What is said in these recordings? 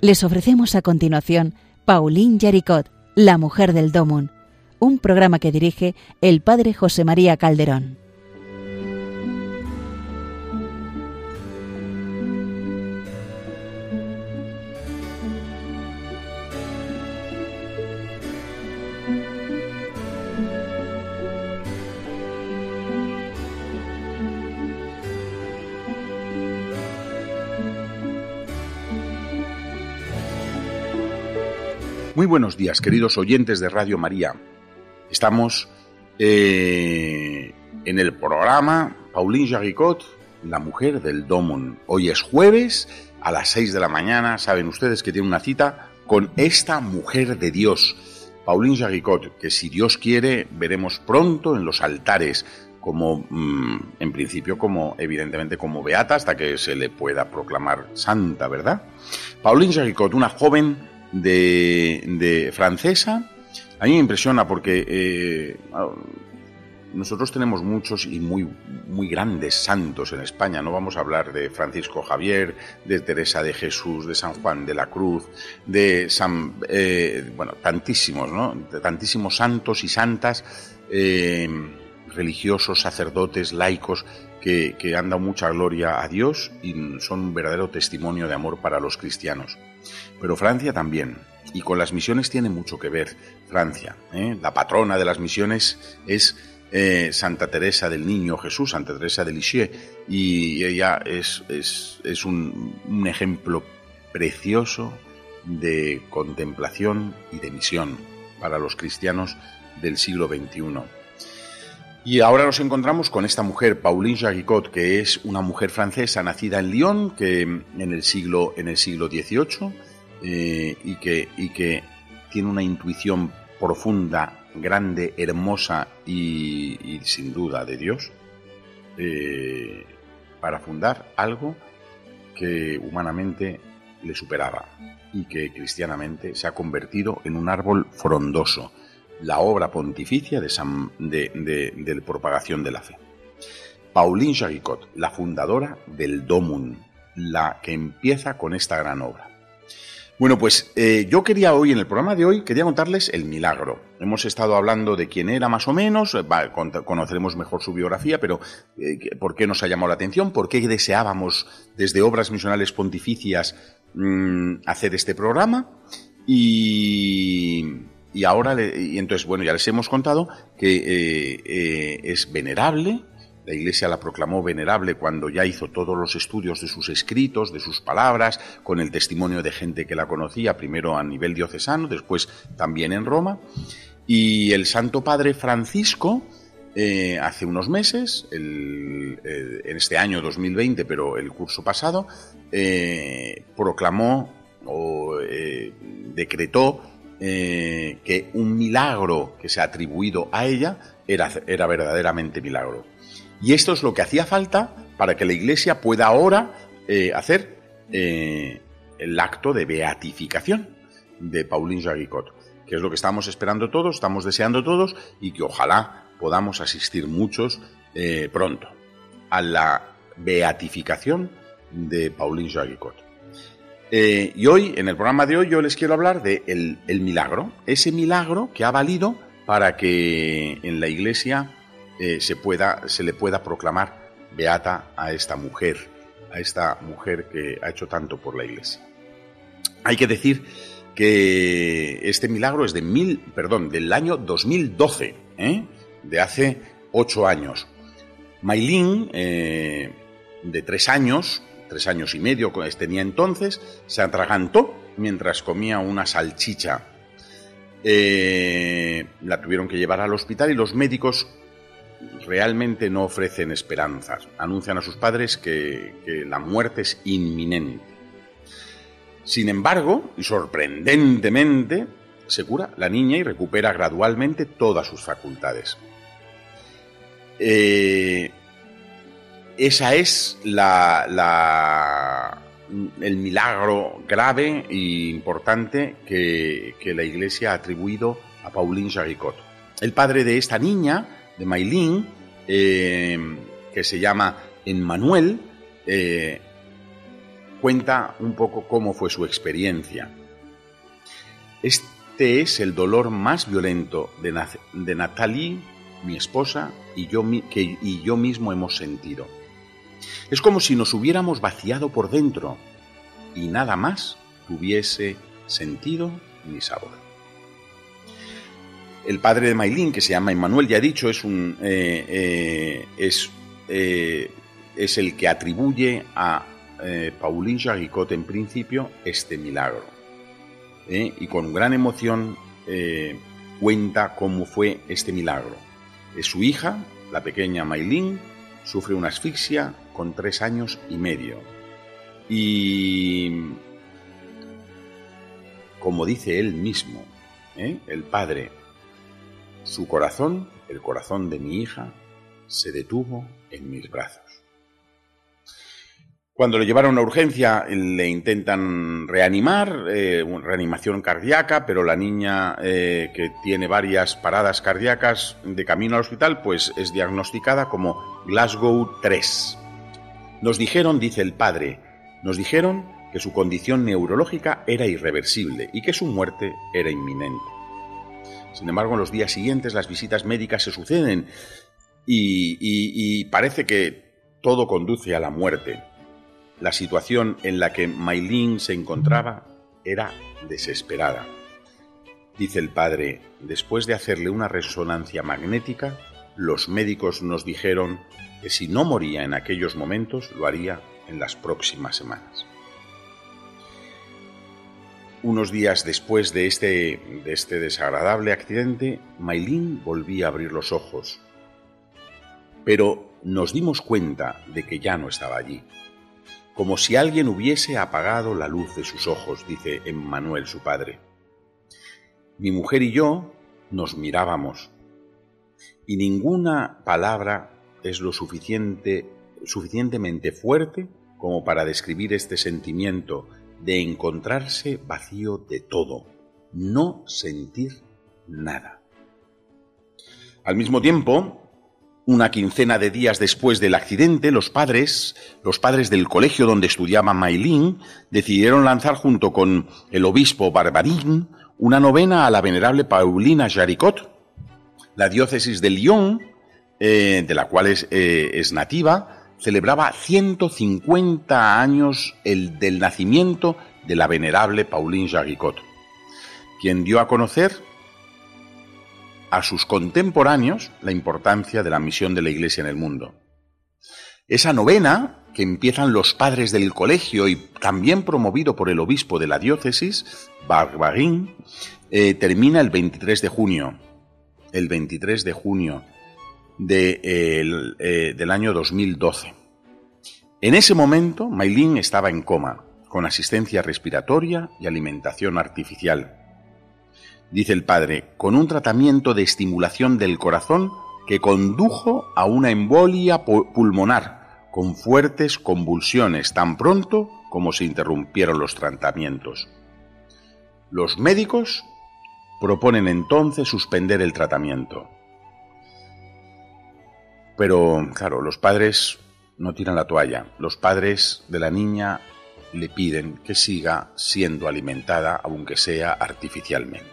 Les ofrecemos a continuación Pauline Yaricot, La Mujer del Domun, un programa que dirige el padre José María Calderón. Buenos días, queridos oyentes de Radio María. Estamos eh, en el programa Pauline Jaricot, la mujer del Domon. Hoy es jueves a las 6 de la mañana. Saben ustedes que tiene una cita con esta mujer de Dios, Pauline Jaricot, que si Dios quiere veremos pronto en los altares como mm, en principio como evidentemente como beata hasta que se le pueda proclamar santa, ¿verdad? Pauline Jaricot, una joven de, francesa, a mí me impresiona porque eh, nosotros tenemos muchos y muy, muy grandes santos en España. No vamos a hablar de Francisco Javier, de Teresa de Jesús, de San Juan de la Cruz, de San, eh, bueno, tantísimos, ¿no? De tantísimos santos y santas, eh, religiosos, sacerdotes, laicos, que, han dado mucha gloria a Dios y son un verdadero testimonio de amor para los cristianos. Pero Francia también. Y con las misiones tiene mucho que ver Francia. ¿eh? La patrona de las misiones es eh, Santa Teresa del Niño Jesús, Santa Teresa de Lisieux. Y ella es, es, un ejemplo precioso de contemplación y de misión para los cristianos del siglo XXI. Y ahora nos encontramos con esta mujer, Pauline Jaricot, que es una mujer francesa nacida en Lyon, que en el siglo, en el siglo XVIII eh, y, que, y que tiene una intuición profunda, grande, hermosa y, sin duda de Dios, eh, para fundar algo que humanamente le superaba y que cristianamente se ha convertido en un árbol frondoso, la obra pontificia de, de, propagación de la fe. Pauline Jaricot, la fundadora del Domun, la que empieza con esta gran obra. Bueno, pues eh, yo quería hoy, en el programa de hoy, quería contarles el milagro. Hemos estado hablando de quién era más o menos, conoceremos mejor su biografía, pero eh, por qué nos ha llamado la atención, por qué deseábamos desde Obras Misionales Pontificias mm, hacer este programa. Y, y ahora, y entonces, bueno, ya les hemos contado que es venerable, la Iglesia la proclamó venerable cuando ya hizo todos los estudios de sus escritos, de sus palabras, con el testimonio de gente que la conocía, primero a nivel diocesano, después también en Roma. Y el Santo Padre Francisco, eh, hace unos meses, en este año 2020, pero el curso pasado, eh, proclamó o eh, que un milagro que se ha atribuido a ella era, era verdaderamente milagro. Y esto es lo que hacía falta para que la Iglesia pueda ahora eh, hacer eh, el acto de beatificación de Pauline Jaricot, que es lo que estamos esperando todos, estamos deseando todos y que ojalá podamos asistir muchos pronto a la beatificación de Pauline Jaricot. Y hoy, en el programa de hoy, yo les quiero hablar de el milagro, ese milagro que ha valido para que en la Iglesia eh, se, le pueda proclamar beata a esta mujer, a esta mujer que ha hecho tanto por la Iglesia. Hay que decir que este milagro es de mil, perdón, del año 2012, ¿eh? de hace ocho años. Mailín, eh, de tres años, tres años y medio tenía entonces, se atragantó mientras comía una salchicha. la tuvieron que llevar al hospital y los médicos realmente no ofrecen esperanzas. Anuncian a sus padres que, la muerte es inminente. Sin embargo, y sorprendentemente, se cura la niña y recupera gradualmente todas sus facultades. Eh, esa es el milagro grave e importante que, la Iglesia ha atribuido a Pauline Jaricot. El padre de esta niña, de Maylin, eh, que se llama Emmanuel, eh, cuenta un poco cómo fue su experiencia. Este es el dolor más violento de, Natalie, mi esposa, que, y yo mismo hemos sentido. Es como si nos hubiéramos vaciado por dentro y nada más tuviese sentido ni sabor. El padre de Maylin, que se llama Emmanuel, ya he dicho, es, un, eh, eh, eh, es el que atribuye a Pauline Jaricot en principio este milagro. Y con gran emoción cuenta cómo fue este milagro. Es su hija, la pequeña Maylin, sufre una asfixia con tres años y medio. Y como dice él mismo, ¿eh? el padre, su corazón, el corazón de mi hija, se detuvo en mis brazos. Cuando le llevaron a urgencia, le intentan reanimar, eh, reanimación cardíaca, pero la niña eh, que tiene varias paradas cardíacas de camino al hospital, pues es diagnosticada como Glasgow 3. Nos dijeron, dice el padre, nos dijeron que su condición neurológica era irreversible y que su muerte era inminente. Sin embargo, en los días siguientes las visitas médicas se suceden y, y parece que todo conduce a la muerte. La situación en la que Maylin se encontraba era desesperada. Dice el padre, después de hacerle una resonancia magnética, los médicos nos dijeron que si no moría en aquellos momentos, lo haría en las próximas semanas. Unos días después de este, de este desagradable accidente, Maylin volvía a abrir los ojos, pero nos dimos cuenta de que ya no estaba allí como si alguien hubiese apagado la luz de sus ojos, dice Emmanuel su padre. Mi mujer y yo nos mirábamos, y ninguna palabra es lo suficiente, suficientemente fuerte como para describir este sentimiento de encontrarse vacío de todo, no sentir nada. Al mismo tiempo, una quincena de días después del accidente, los padres, los padres del colegio donde estudiaba Maylin, decidieron lanzar junto con el obispo Barbarín una novena a la venerable Paulina Jaricot. La diócesis de Lyon, eh, de la cual es, eh, nativa, celebraba 150 años el, del nacimiento de la venerable Pauline Jaricot, quien dio a conocer a sus contemporáneos la importancia de la misión de la Iglesia en el mundo. Esa novena, que empiezan los padres del colegio y también promovido por el obispo de la diócesis, Barbarín, eh, termina el 23 de junio. El 23 de junio eh, del año 2012. En ese momento, Maylin estaba en coma, con asistencia respiratoria y alimentación artificial dice el padre, con un tratamiento de estimulación del corazón que condujo a una embolia pulmonar con fuertes convulsiones tan pronto como se interrumpieron los tratamientos. Los médicos proponen entonces suspender el tratamiento. Pero, claro, los padres no tiran la toalla. Los padres de la niña le piden que siga siendo alimentada, aunque sea artificialmente.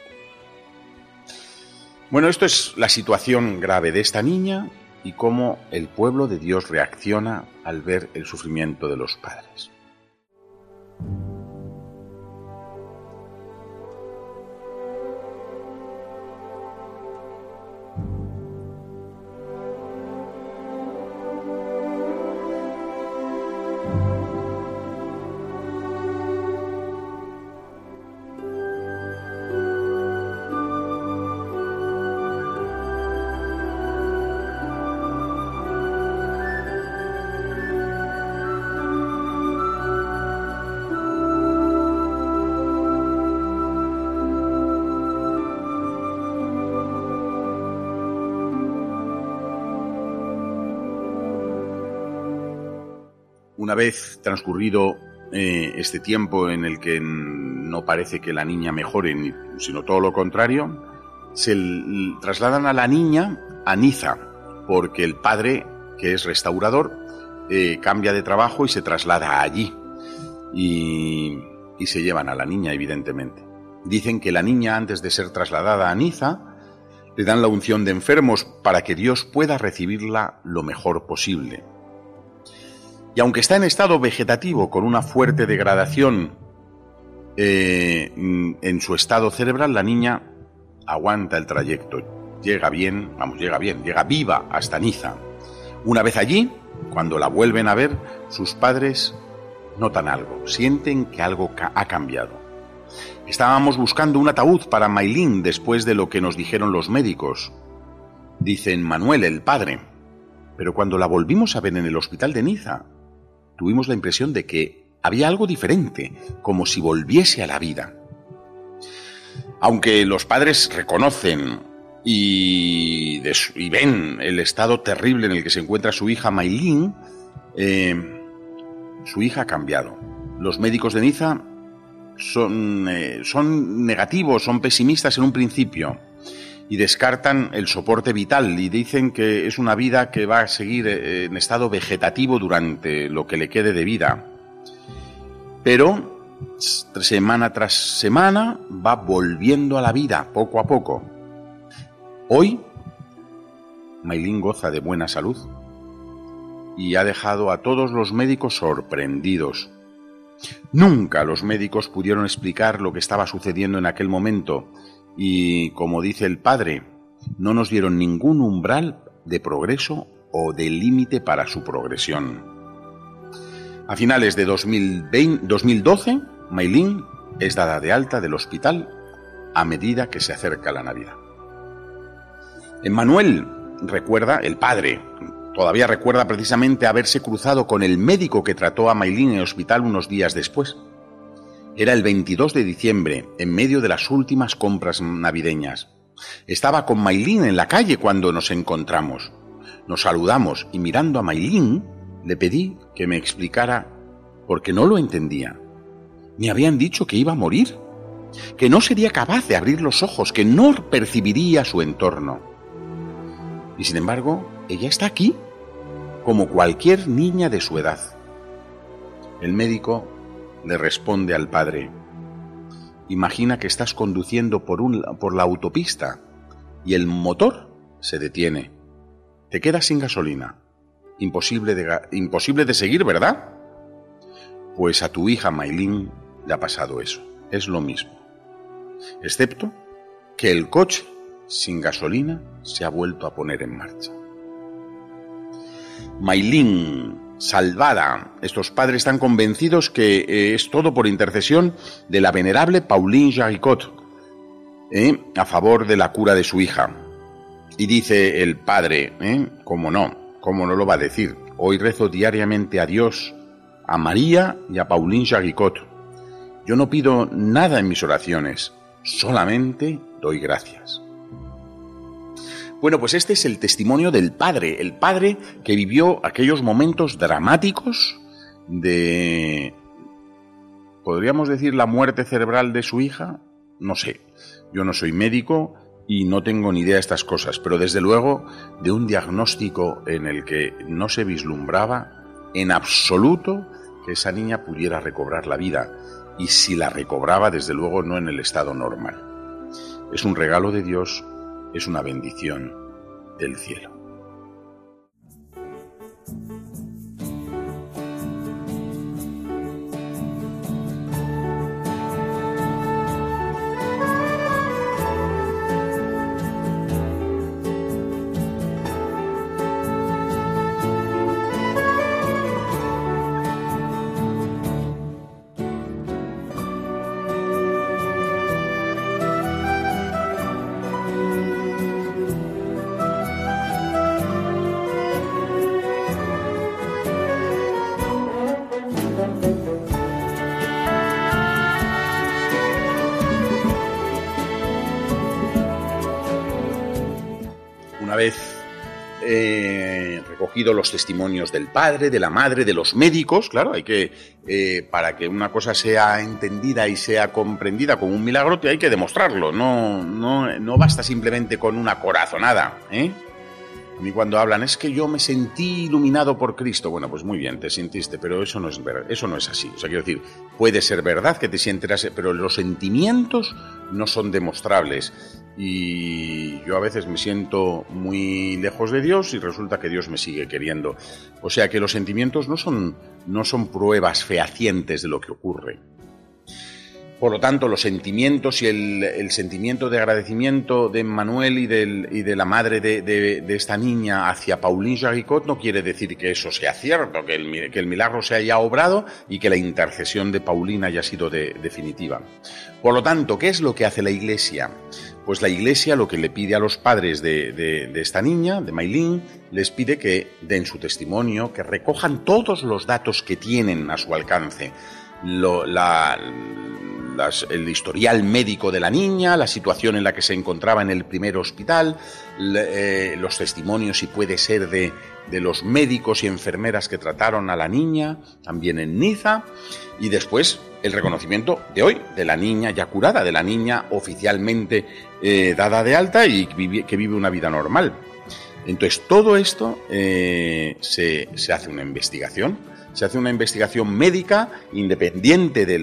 Bueno, esto es la situación grave de esta niña y cómo el pueblo de Dios reacciona al ver el sufrimiento de los padres. Una vez transcurrido eh, este tiempo en el que no parece que la niña mejore, sino todo lo contrario, se trasladan a la niña a Niza, porque el padre, que es restaurador, eh, cambia de trabajo y se traslada allí. Y, y se llevan a la niña, evidentemente. Dicen que la niña, antes de ser trasladada a Niza, le dan la unción de enfermos para que Dios pueda recibirla lo mejor posible. Y aunque está en estado vegetativo con una fuerte degradación eh, en su estado cerebral, la niña aguanta el trayecto. Llega bien, vamos, llega bien, llega viva hasta Niza. Una vez allí, cuando la vuelven a ver, sus padres notan algo, sienten que algo ha cambiado. Estábamos buscando un ataúd para Mailín después de lo que nos dijeron los médicos. Dicen Manuel, el padre. Pero cuando la volvimos a ver en el hospital de Niza, tuvimos la impresión de que había algo diferente, como si volviese a la vida. Aunque los padres reconocen y, ven el estado terrible en el que se encuentra su hija Maylin, eh, su hija ha cambiado. Los médicos de Niza son, eh, son negativos, son pesimistas en un principio y descartan el soporte vital y dicen que es una vida que va a seguir eh, en estado vegetativo durante lo que le quede de vida. Pero semana tras semana va volviendo a la vida poco a poco. Hoy, Maylin goza de buena salud y ha dejado a todos los médicos sorprendidos. Nunca los médicos pudieron explicar lo que estaba sucediendo en aquel momento y, como dice el padre, no nos dieron ningún umbral de progreso o de límite para su progresión. A finales de 2012, Maylin es dada de alta del hospital a medida que se acerca la Navidad. Emmanuel recuerda, el padre, todavía recuerda precisamente haberse cruzado con el médico que trató a Maylin en el hospital unos días después. Era el 22 de diciembre, en medio de las últimas compras navideñas. Estaba con Maylin en la calle cuando nos encontramos. Nos saludamos y mirando a Maylin le pedí que me explicara porque no lo entendía. Me habían dicho que iba a morir, que no sería capaz de abrir los ojos, que no percibiría su entorno. Y sin embargo, ella está aquí, como cualquier niña de su edad. El médico le responde al padre, imagina que estás conduciendo por, un, por la autopista y el motor se detiene. Te quedas sin gasolina. Imposible de, imposible de seguir, ¿verdad? Pues a tu hija Maylin le ha pasado eso. Es lo mismo. Excepto que el coche sin gasolina se ha vuelto a poner en marcha. Maylin salvada. Estos padres están convencidos que eh, es todo por intercesión de la venerable Pauline Jaricot, ¿eh? a favor de la cura de su hija. Y dice el padre, ¿eh? ¿cómo no? ¿Cómo no lo va a decir? Hoy rezo diariamente a Dios, a María y a Pauline Jaricot. Yo no pido nada en mis oraciones, solamente doy gracias. Bueno, pues este es el testimonio del padre, el padre que vivió aquellos momentos dramáticos de, podríamos decir, la muerte cerebral de su hija. No sé, yo no soy médico y no tengo ni idea de estas cosas, pero desde luego de un diagnóstico en el que no se vislumbraba en absoluto que esa niña pudiera recobrar la vida, y si la recobraba, desde luego no en el estado normal. Es un regalo de Dios es una bendición del cielo. vez eh, recogido los testimonios del padre, de la madre, de los médicos, claro, hay que, eh, para que una cosa sea entendida y sea comprendida como un milagro, hay que demostrarlo, no, no, no basta simplemente con una corazonada. ¿eh? A mí cuando hablan es que yo me sentí iluminado por Cristo, bueno, pues muy bien, te sintiste, pero eso no es, eso no es así. O sea, quiero decir, puede ser verdad que te sientas, pero los sentimientos no son demostrables. Y yo a veces me siento muy lejos de Dios y resulta que Dios me sigue queriendo. O sea que los sentimientos no son, no son pruebas fehacientes de lo que ocurre. Por lo tanto, los sentimientos y el, sentimiento de agradecimiento de Manuel y, de la madre de, esta niña hacia Pauline Jaricot no quiere decir que eso sea cierto, que el, que el milagro se haya obrado y que la intercesión de Paulina haya sido definitiva. Por lo tanto, ¿qué es lo que hace la Iglesia? Pues la Iglesia lo que le pide a los padres de, esta niña, de Maylin, les pide que den su testimonio, que recojan todos los datos que tienen a su alcance. La, el historial médico de la niña, la situación en la que se encontraba en el primer hospital, eh, los testimonios, si puede ser, de, de los médicos y enfermeras que trataron a la niña, también en Niza, y después el reconocimiento de hoy, de la niña ya curada, de la niña oficialmente eh, dada de alta y que vive una vida normal. Entonces, todo esto eh, se, se hace una investigación se hace una investigación médica independiente de,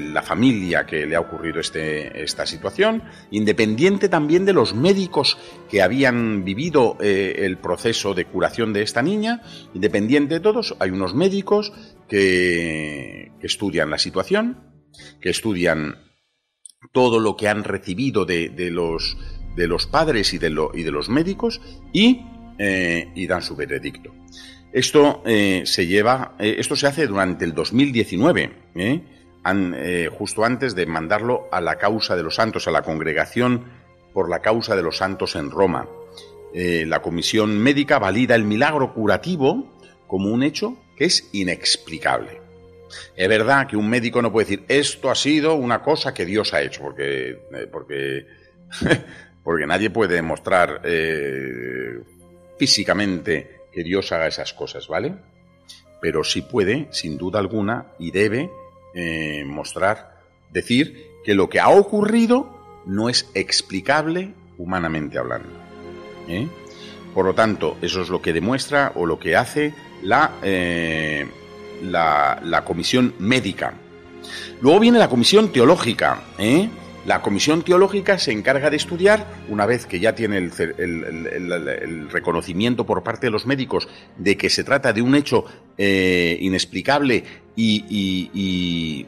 la familia que le ha ocurrido este, esta situación, independiente también de los médicos que habían vivido eh, el proceso de curación de esta niña, independiente de todos, hay unos médicos que, estudian la situación, que estudian todo lo que han recibido de, los, de los padres y de, los médicos y, eh, y dan su veredicto. Esto eh, se lleva, eh, esto se hace durante el 2019, ¿eh? justo antes de mandarlo a la causa de los santos, a la congregación por la causa de los santos en Roma. la comisión médica valida el milagro curativo como un hecho que es inexplicable. Es verdad que un médico no puede decir esto ha sido una cosa que Dios ha hecho, porque, porque, porque nadie puede demostrar físicamente que Dios haga esas cosas, ¿vale? Pero sí puede, sin duda alguna, y debe eh, mostrar, decir que lo que ha ocurrido no es explicable humanamente hablando. ¿eh? Por lo tanto, eso es lo que demuestra o lo que hace la, eh, la, la comisión médica. Luego viene la comisión teológica, ¿eh? La comisión teológica se encarga de estudiar, una vez que ya tiene el, reconocimiento por parte de los médicos de que se trata de un hecho eh, inexplicable y,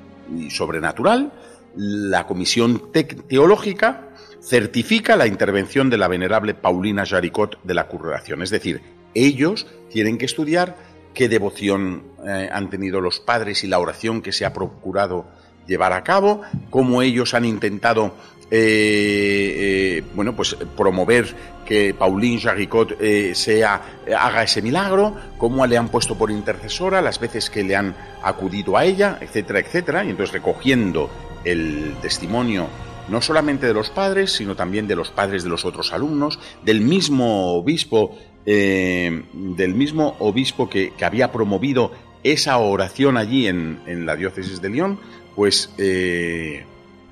sobrenatural, la comisión teológica certifica la intervención de la venerable Paulina Jaricot de la curación. Es decir, ellos tienen que estudiar qué devoción eh, han tenido los padres y la oración que se ha procurado llevar a cabo, cómo ellos han intentado eh, eh, bueno, pues promover que Pauline Jaricot eh, sea, haga ese milagro, cómo le han puesto por intercesora, las veces que le han acudido a ella, etcétera, etcétera, y entonces recogiendo el testimonio no solamente de los padres, sino también de los padres de los otros alumnos, del mismo obispo, del mismo obispo que, había promovido esa oración allí en, en la diócesis de León, pues, eh,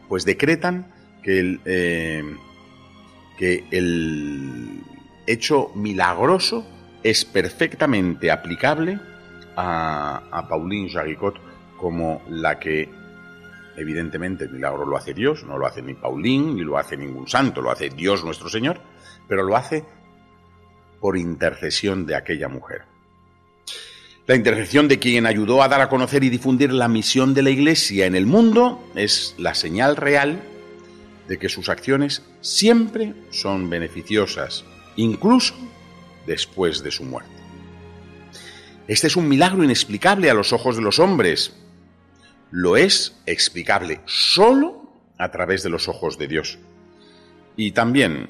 pues decretan que el, eh, que el hecho milagroso es perfectamente aplicable a, a Pauline Jaricot como la que evidentemente el milagro lo hace Dios, no lo hace ni Pauline ni lo hace ningún santo, lo hace Dios nuestro Señor, pero lo hace por intercesión de aquella mujer. La intercesión de quien ayudó a dar a conocer y difundir la misión de la Iglesia en el mundo es la señal real de que sus acciones siempre son beneficiosas, incluso después de su muerte. Este es un milagro inexplicable a los ojos de los hombres. Lo es explicable solo a través de los ojos de Dios. Y también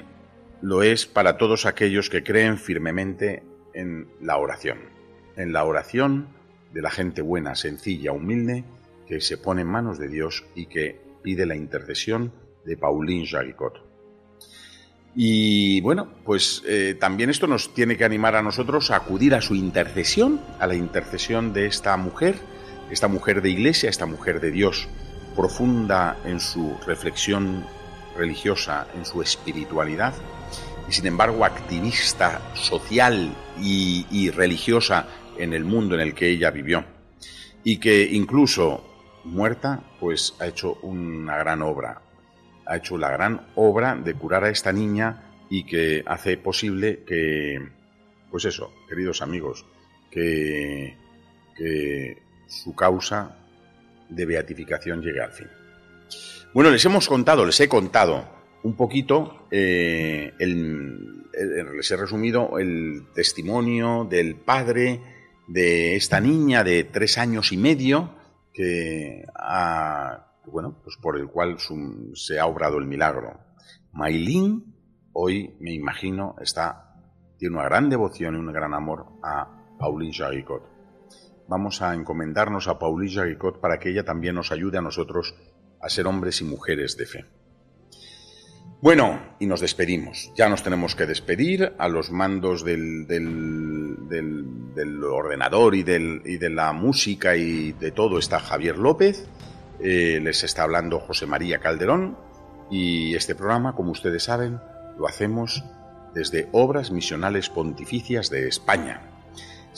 lo es para todos aquellos que creen firmemente en la oración en la oración de la gente buena, sencilla, humilde, que se pone en manos de Dios y que pide la intercesión de Pauline Jaricot. Y bueno, pues eh, también esto nos tiene que animar a nosotros a acudir a su intercesión, a la intercesión de esta mujer, esta mujer de iglesia, esta mujer de Dios, profunda en su reflexión religiosa, en su espiritualidad, y sin embargo activista social y, religiosa en el mundo en el que ella vivió. Y que incluso muerta, pues ha hecho una gran obra. Ha hecho la gran obra de curar a esta niña y que hace posible que, pues eso, queridos amigos, que, que su causa de beatificación llegue al fin. Bueno, les hemos contado, les he contado un poquito, eh, les he resumido el testimonio del padre de esta niña de tres años y medio, que bueno, pues por el cual se ha obrado el milagro. Mailín, hoy me imagino, está, tiene una gran devoción y un gran amor a Pauline Jaricot. Vamos a encomendarnos a Pauline Jaricot para que ella también nos ayude a nosotros a ser hombres y mujeres de fe. Bueno, y nos despedimos. Ya nos tenemos que despedir. A los mandos del, del, ordenador y, de la música y de todo está Javier López. Eh, les está hablando José María Calderón. Y este programa, como ustedes saben, lo hacemos desde Obras Misionales Pontificias de España.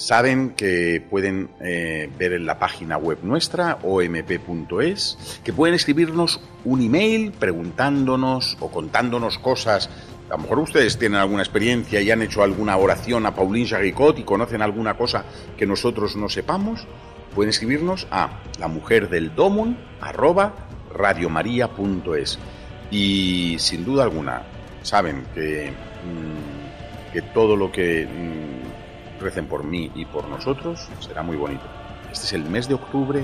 Saben que pueden eh, ver en la página web nuestra, omp.es, que pueden escribirnos un email preguntándonos o contándonos cosas. A lo mejor ustedes tienen alguna experiencia y han hecho alguna oración a Pauline Jaricot y conocen alguna cosa que nosotros no sepamos. Pueden escribirnos a la mujer del domun radiomaria.es. Y sin duda alguna, saben que, mm, que todo lo que mm, recen por mí y por nosotros, será muy bonito. Este es el mes de octubre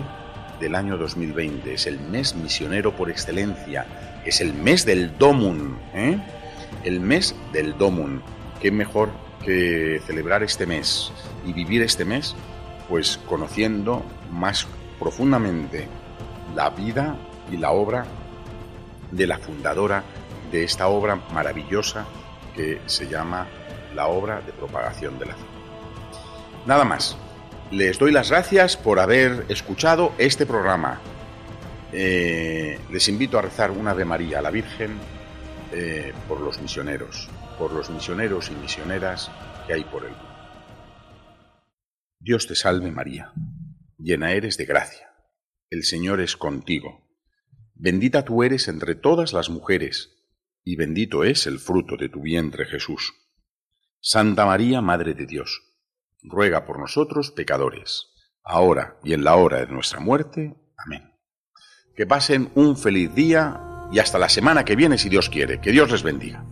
del año 2020, es el mes misionero por excelencia, es el mes del Domun, ¿eh? el mes del Domun. ¿Qué mejor que celebrar este mes y vivir este mes? Pues conociendo más profundamente la vida y la obra de la fundadora de esta obra maravillosa que se llama la obra de propagación de la fe. Nada más. Les doy las gracias por haber escuchado este programa. Eh, les invito a rezar una Ave María a la Virgen eh, por los misioneros, por los misioneros y misioneras que hay por el mundo. Dios te salve María, llena eres de gracia. El Señor es contigo. Bendita tú eres entre todas las mujeres, y bendito es el fruto de tu vientre Jesús. Santa María, Madre de Dios ruega por nosotros pecadores, ahora y en la hora de nuestra muerte. Amén. Que pasen un feliz día y hasta la semana que viene si Dios quiere. Que Dios les bendiga.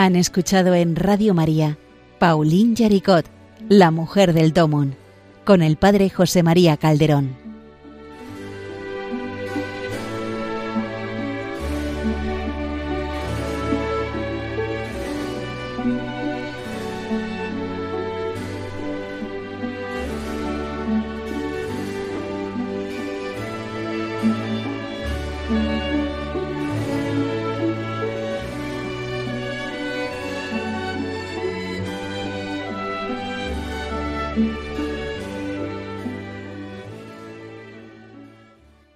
Han escuchado en Radio María Pauline Yaricot, La Mujer del Domón, con el Padre José María Calderón.